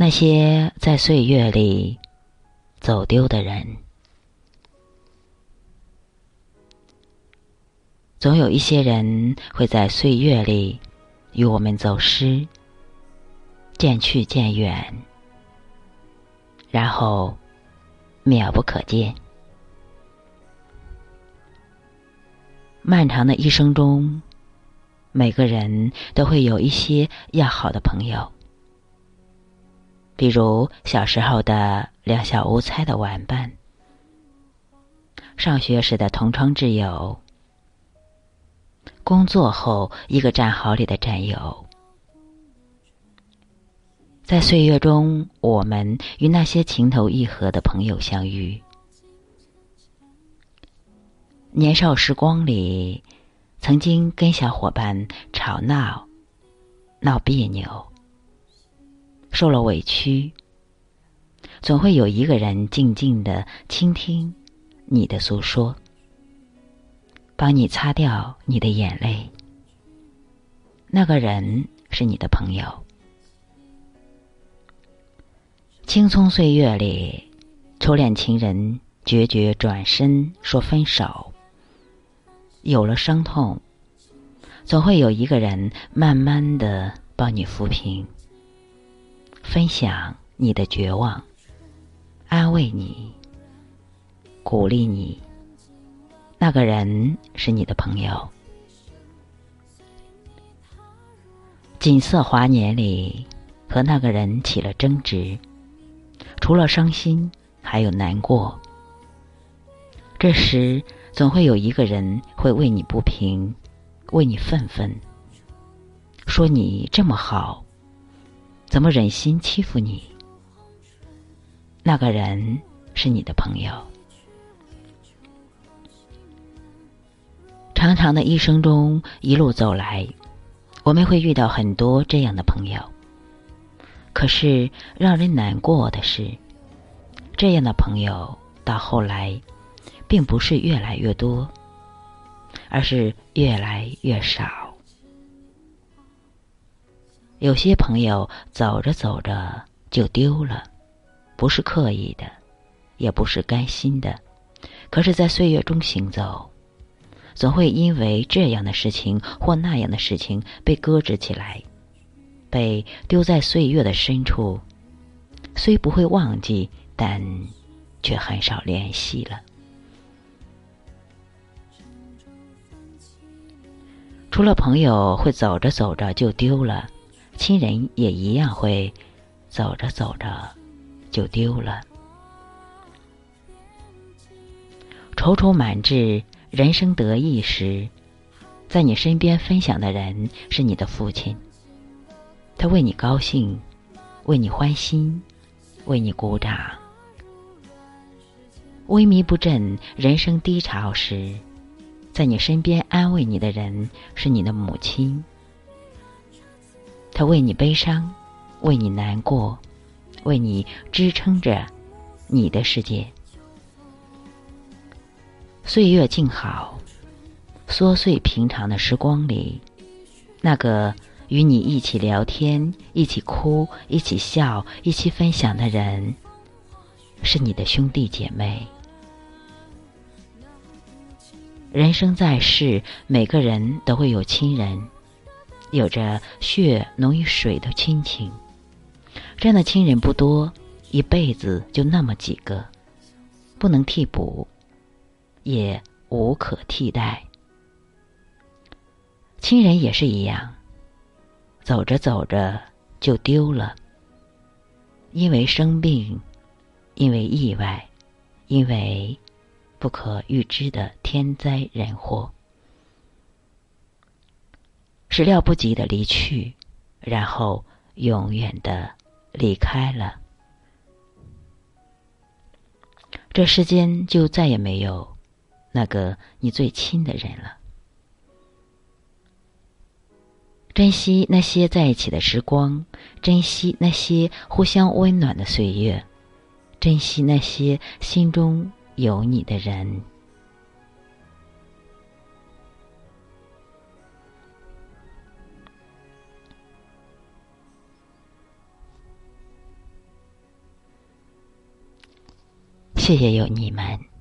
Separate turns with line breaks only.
那些在岁月里走丢的人，总有一些人会在岁月里与我们走失，渐去渐远，然后渺不可见。漫长的一生中，每个人都会有一些要好的朋友。比如小时候的两小无猜的玩伴，上学时的同窗挚友，工作后一个战壕里的战友，在岁月中，我们与那些情投意合的朋友相遇。年少时光里，曾经跟小伙伴吵闹、闹别扭。受了委屈，总会有一个人静静的倾听你的诉说，帮你擦掉你的眼泪。那个人是你的朋友。青葱岁月里，初恋情人决绝转身说分手，有了伤痛，总会有一个人慢慢的帮你抚平。分享你的绝望，安慰你，鼓励你。那个人是你的朋友。锦瑟华年里，和那个人起了争执，除了伤心，还有难过。这时，总会有一个人会为你不平，为你愤愤，说你这么好。怎么忍心欺负你？那个人是你的朋友。长长的一生中，一路走来，我们会遇到很多这样的朋友。可是让人难过的是，这样的朋友到后来，并不是越来越多，而是越来越少。有些朋友走着走着就丢了，不是刻意的，也不是甘心的，可是，在岁月中行走，总会因为这样的事情或那样的事情被搁置起来，被丢在岁月的深处。虽不会忘记，但却很少联系了。除了朋友会走着走着就丢了。亲人也一样会走着走着就丢了。踌躇满志、人生得意时，在你身边分享的人是你的父亲。他为你高兴，为你欢心，为你鼓掌。萎靡不振、人生低潮时，在你身边安慰你的人是你的母亲。他为你悲伤，为你难过，为你支撑着你的世界。岁月静好，琐碎平常的时光里，那个与你一起聊天、一起哭、一起笑、一起分享的人，是你的兄弟姐妹。人生在世，每个人都会有亲人。有着血浓于水的亲情，这样的亲人不多，一辈子就那么几个，不能替补，也无可替代。亲人也是一样，走着走着就丢了，因为生病，因为意外，因为不可预知的天灾人祸。始料不及的离去，然后永远的离开了。这世间就再也没有那个你最亲的人了。珍惜那些在一起的时光，珍惜那些互相温暖的岁月，珍惜那些心中有你的人。谢谢有你们。